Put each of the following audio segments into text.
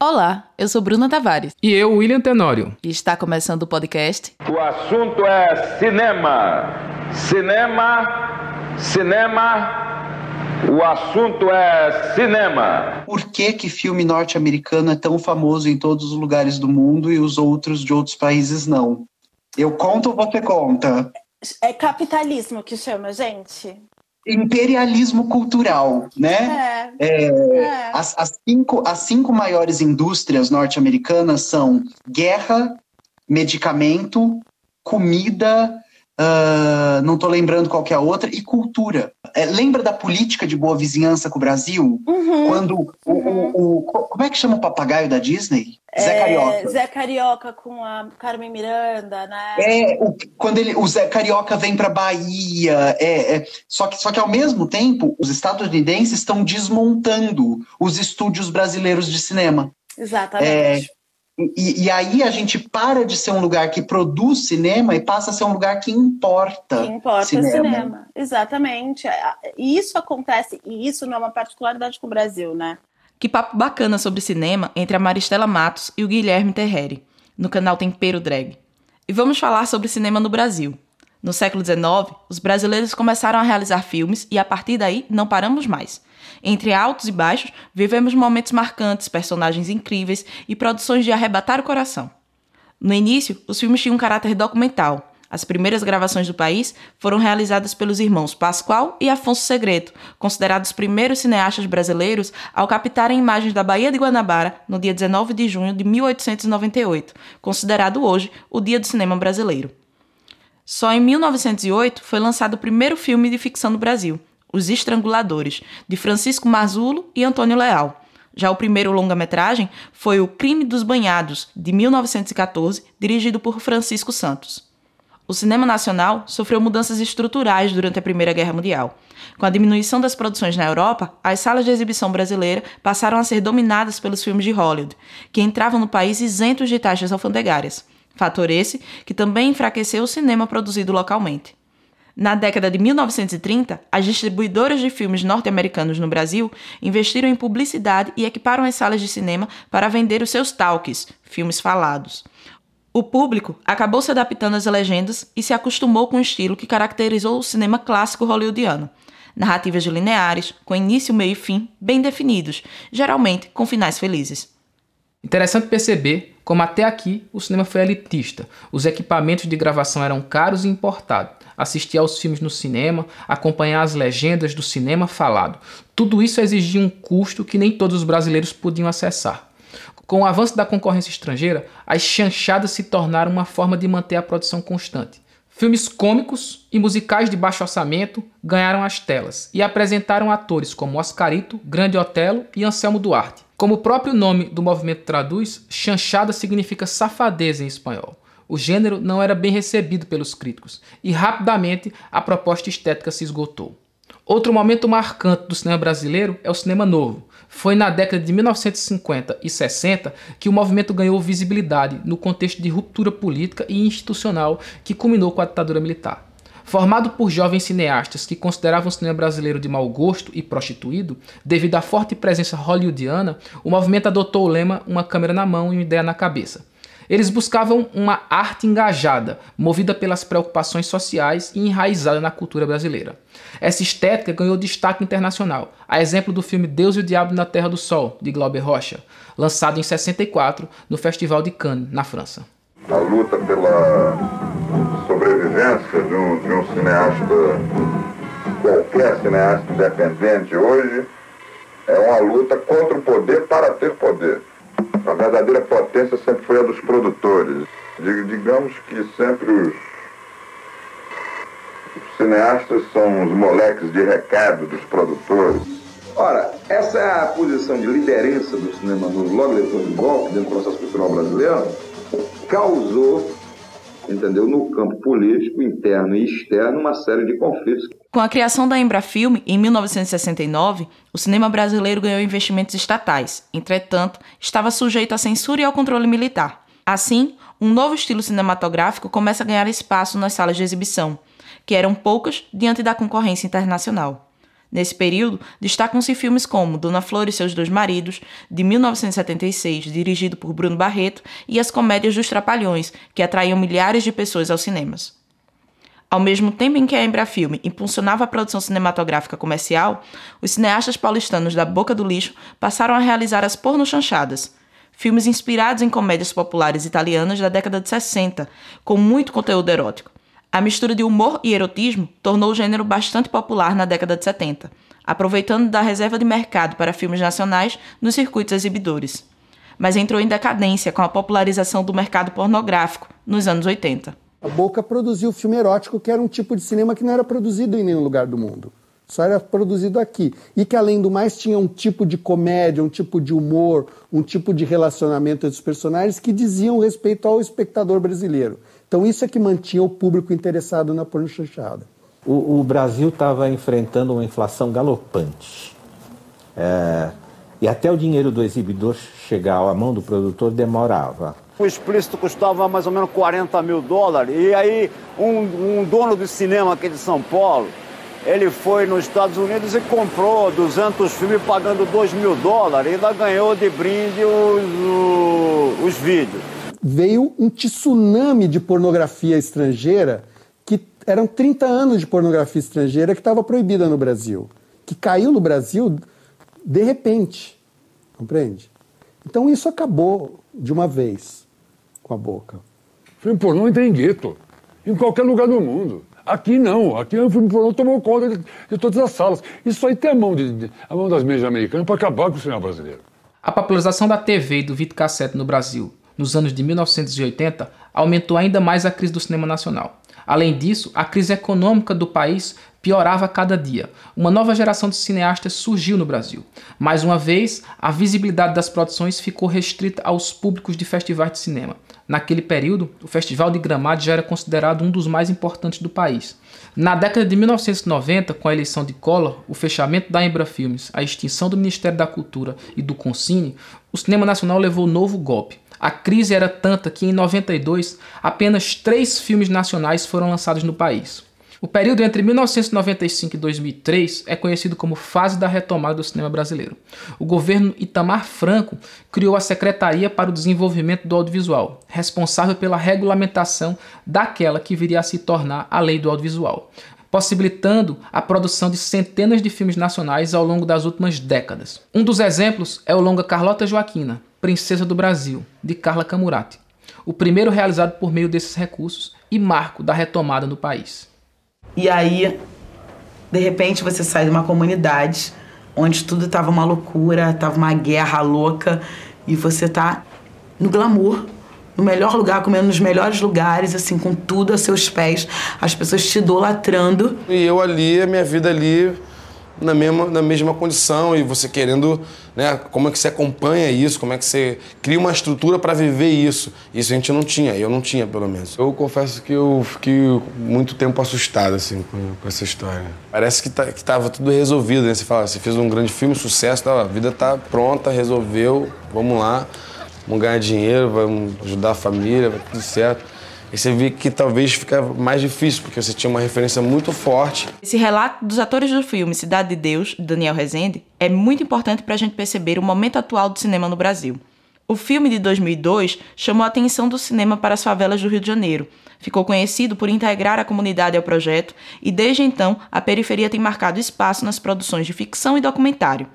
Olá, eu sou Bruna Tavares. E eu, William Tenório. E está começando o podcast. O assunto é cinema. Cinema, cinema. O assunto é cinema. Por que que filme norte-americano é tão famoso em todos os lugares do mundo e os outros de outros países não? Eu conto ou você conta? É capitalismo que chama, gente. Imperialismo cultural, né? É. É, É. As, as cinco, as cinco maiores indústrias norte-americanas são guerra, medicamento, comida, ah, não estou lembrando qual é a outra, e cultura. É, lembra da política de boa vizinhança com o Brasil? Uhum. Quando o, o- o- Como é que chama o papagaio da Disney? Zé É, Carioca. Zé Carioca com a Carmen Miranda, né? É, o- quando ele, o Zé Carioca vem para Bahia, é, é, só, que, só que ao mesmo tempo os estadunidenses estão desmontando os estúdios brasileiros de cinema. Exatamente. E, e aí a gente para de ser um lugar que produz cinema e passa a ser um lugar que importa. que importa cinema. é cinema. Exatamente. E isso acontece, e isso não é uma particularidade com o Brasil, né? Que papo bacana sobre cinema entre a Maristela Matos e o Guilherme Terreri, no canal Tempero Drag. E vamos falar sobre cinema no Brasil. No século XIX, os brasileiros começaram a realizar filmes e a partir daí não paramos mais. Entre altos e baixos, vivemos momentos marcantes, personagens incríveis e produções de arrebatar o coração. No início, os filmes tinham um caráter documental. As primeiras gravações do país foram realizadas pelos irmãos Pascoal e Afonso Segreto, considerados os primeiros cineastas brasileiros ao captarem imagens da Baía de Guanabara no dia 19 de junho de 1898, considerado hoje o Dia do Cinema Brasileiro. Só em 1908 foi lançado o primeiro filme de ficção no Brasil, Os Estranguladores, de Francisco Mazulo e Antônio Leal. Já o primeiro longa-metragem foi O Crime dos Banhados, de 1914, dirigido por Francisco Santos. O cinema nacional sofreu mudanças estruturais durante a Primeira Guerra Mundial. Com a diminuição das produções na Europa, as salas de exibição brasileira passaram a ser dominadas pelos filmes de Hollywood, que entravam no país isentos de taxas alfandegárias. Fator esse que também enfraqueceu o cinema produzido localmente. Na década de 1930, as distribuidoras de filmes norte-americanos no Brasil investiram em publicidade e equiparam as salas de cinema para vender os seus talkies, filmes falados. O público acabou se adaptando às legendas e se acostumou com o estilo que caracterizou o cinema clássico hollywoodiano. Narrativas lineares, com início, meio e fim bem definidos, geralmente com finais felizes. Interessante perceber como até aqui o cinema foi elitista. Os equipamentos de gravação eram caros e importados. Assistir aos filmes no cinema, acompanhar as legendas do cinema falado. Tudo isso exigia um custo que nem todos os brasileiros podiam acessar. Com o avanço da concorrência estrangeira, as chanchadas se tornaram uma forma de manter a produção constante. Filmes cômicos e musicais de baixo orçamento ganharam as telas e apresentaram atores como Oscarito, Grande Otelo e Anselmo Duarte. Como o próprio nome do movimento traduz, chanchada significa safadeza em espanhol. O gênero não era bem recebido pelos críticos e rapidamente a proposta estética se esgotou. Outro momento marcante do cinema brasileiro é o cinema novo. Foi na década de 1950 e 60 que o movimento ganhou visibilidade no contexto de ruptura política e institucional que culminou com a ditadura militar. Formado por jovens cineastas que consideravam o cinema brasileiro de mau gosto e prostituído, devido à forte presença hollywoodiana, o movimento adotou o lema uma câmera na mão e uma ideia na cabeça. Eles buscavam uma arte engajada, movida pelas preocupações sociais e enraizada na cultura brasileira. Essa estética ganhou destaque internacional, a exemplo do filme Deus e o Diabo na Terra do Sol, de Glauber Rocha, lançado em 64 no Festival de Cannes, na França. a luta pela sobrevivência de um, de um cineasta, qualquer cineasta independente hoje, é uma luta contra o poder para ter poder. A verdadeira potência sempre foi a dos produtores. Dig- Digamos que sempre os, os cineastas são os moleques de recado dos produtores. Ora, essa é posição de liderança do cinema logo depois do golpe, dentro do processo cultural brasileiro, causou, entendeu, no campo político, interno e externo, uma série de conflitos. Com a criação da Embrafilme, em 1969, o cinema brasileiro ganhou investimentos estatais. Entretanto, estava sujeito à censura e ao controle militar. Assim, um novo estilo cinematográfico começa a ganhar espaço nas salas de exibição, que eram poucas diante da concorrência internacional. Nesse período, destacam-se filmes como Dona Flor e seus dois maridos, de 1976, dirigido por Bruno Barreto, e as comédias dos Trapalhões, que atraíam milhares de pessoas aos cinemas. Ao mesmo tempo em que a Embrafilme impulsionava a produção cinematográfica comercial, os cineastas paulistanos da Boca do Lixo passaram a realizar as pornochanchadas, filmes inspirados em comédias populares italianas da década de 60, com muito conteúdo erótico. A mistura de humor e erotismo tornou o gênero bastante popular na década de 70, aproveitando da reserva de mercado para filmes nacionais nos circuitos exibidores. Mas entrou em decadência com a popularização do mercado pornográfico nos anos 80. A Boca produziu filme erótico, que era um tipo de cinema que não era produzido em nenhum lugar do mundo. Só era produzido aqui. E que, além do mais, tinha um tipo de comédia, um tipo de humor, um tipo de relacionamento entre os personagens que diziam respeito ao espectador brasileiro. Então, isso é que mantinha o público interessado na pornochanchada. O, o Brasil estava enfrentando uma inflação galopante. É, e até o dinheiro do exibidor chegar à mão do produtor demorava. O explícito custava mais ou menos 40 mil dólares. E aí, um, um dono de cinema aqui de São Paulo, ele foi nos Estados Unidos e comprou 200 filmes pagando 2 mil dólares. E ainda ganhou de brinde os, os, os vídeos. Veio um tsunami de pornografia estrangeira, que eram 30 anos de pornografia estrangeira que estava proibida no Brasil. Que caiu no Brasil de repente. Compreende? Então isso acabou de uma vez com a boca. Filme pornô tem gueto, em qualquer lugar do mundo. Aqui não, aqui o filme pornô tomou conta de, de, todas as salas. Isso aí tem a mão, de, de a mão das mídias americanas para acabar com o cinema brasileiro. A popularização da TV e do videocassete no Brasil nos anos de 1980 aumentou ainda mais a crise do cinema nacional. Além disso, a crise econômica do país piorava a cada dia. Uma nova geração de cineastas surgiu no Brasil. Mais uma vez, a visibilidade das produções ficou restrita aos públicos de festivais de cinema. Naquele período, o Festival de Gramado já era considerado um dos mais importantes do país. Na década de 1990, com a eleição de Collor, o fechamento da Embra Filmes, a extinção do Ministério da Cultura e do Concine, o cinema nacional levou novo golpe. A crise era tanta que em 92 apenas três filmes nacionais foram lançados no país. O período entre 1995 e 2003 é conhecido como fase da retomada do cinema brasileiro. O governo Itamar Franco criou a Secretaria para o Desenvolvimento do Audiovisual, responsável pela regulamentação daquela que viria a se tornar a Lei do Audiovisual, possibilitando a produção de centenas de filmes nacionais ao longo das últimas décadas. Um dos exemplos é o longa Carlota Joaquina, Princesa do Brasil, de Carla Camurati, o primeiro realizado por meio desses recursos e marco da retomada no país. E aí, de repente, você sai de uma comunidade onde tudo estava uma loucura, estava uma guerra louca, e você tá no glamour, no melhor lugar, comendo nos melhores lugares, assim, com tudo a seus pés, as pessoas te idolatrando. E eu ali, a minha vida ali, na mesma, na mesma condição e você querendo, né, como é que você acompanha isso, como é que você cria uma estrutura para viver isso. Isso a gente não tinha, eu não tinha pelo menos. Eu confesso que eu fiquei muito tempo assustado assim com, com essa história. Parece que, tá, que tava tudo resolvido, né? Você fala, você fez um grande filme, sucesso, tá, a vida tá pronta, resolveu, vamos lá, vamos ganhar dinheiro, vamos ajudar a família, vai tudo certo. E você vê que talvez fica mais difícil, porque você tinha uma referência muito forte. Esse relato dos atores do filme Cidade de Deus, de Daniel Rezende, é muito importante para a gente perceber o momento atual do cinema no Brasil. O filme de 2002 chamou a atenção do cinema para as favelas do Rio de Janeiro. Ficou conhecido por integrar a comunidade ao projeto e, desde então, a periferia tem marcado espaço nas produções de ficção e documentário.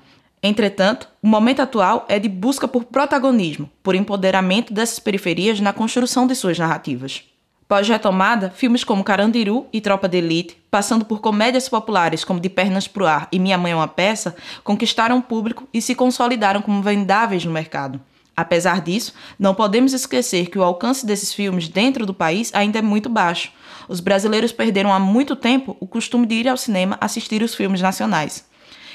Entretanto, o momento atual é de busca por protagonismo, por empoderamento dessas periferias na construção de suas narrativas. Pós-retomada, filmes como Carandiru e Tropa de Elite, passando por comédias populares como De Pernas pro Ar e Minha Mãe é uma Peça, conquistaram o público e se consolidaram como vendáveis no mercado. Apesar disso, não podemos esquecer que o alcance desses filmes dentro do país ainda é muito baixo. Os brasileiros perderam há muito tempo o costume de ir ao cinema assistir os filmes nacionais.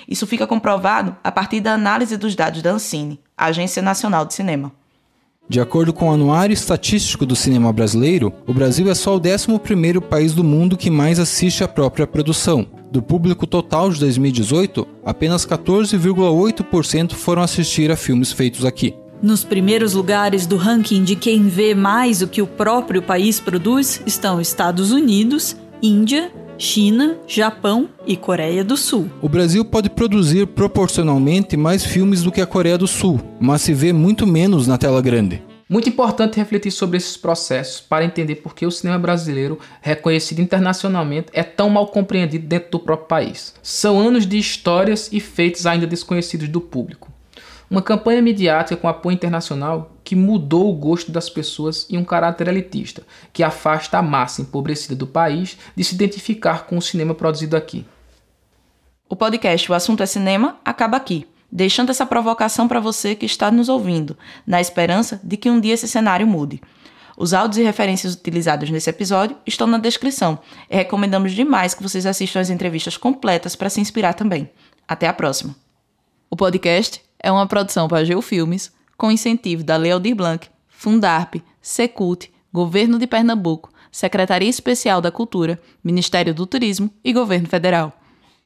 Isso fica comprovado a partir da análise dos dados da Ancine, a Agência Nacional de Cinema. De acordo com o Anuário Estatístico do Cinema Brasileiro, o Brasil é só o 11º país do mundo que mais assiste à própria produção. Do público total de 2018, apenas 14,8% foram assistir a filmes feitos aqui. Nos primeiros lugares do ranking de quem vê mais o que o próprio país produz estão Estados Unidos, Índia, China, Japão e Coreia do Sul. O Brasil pode produzir proporcionalmente mais filmes do que a Coreia do Sul, mas se vê muito menos na tela grande. Muito importante refletir sobre esses processos para entender por que o cinema brasileiro, reconhecido internacionalmente, é tão mal compreendido dentro do próprio país. São anos de histórias e feitos ainda desconhecidos do público. Uma campanha midiática com apoio internacional que mudou o gosto das pessoas e um caráter elitista, que afasta a massa empobrecida do país de se identificar com o cinema produzido aqui. O podcast O Assunto é Cinema acaba aqui deixando essa provocação para você que está nos ouvindo, na esperança de que um dia esse cenário mude. Os áudios e referências utilizados nesse episódio estão na descrição e recomendamos demais que vocês assistam as entrevistas completas para se inspirar também. Até a próxima. O podcast é uma produção para Geo Filmes, com incentivo da Lei Aldir Blanc, Fundarp, Secult, Governo de Pernambuco, Secretaria Especial da Cultura, Ministério do Turismo e Governo Federal.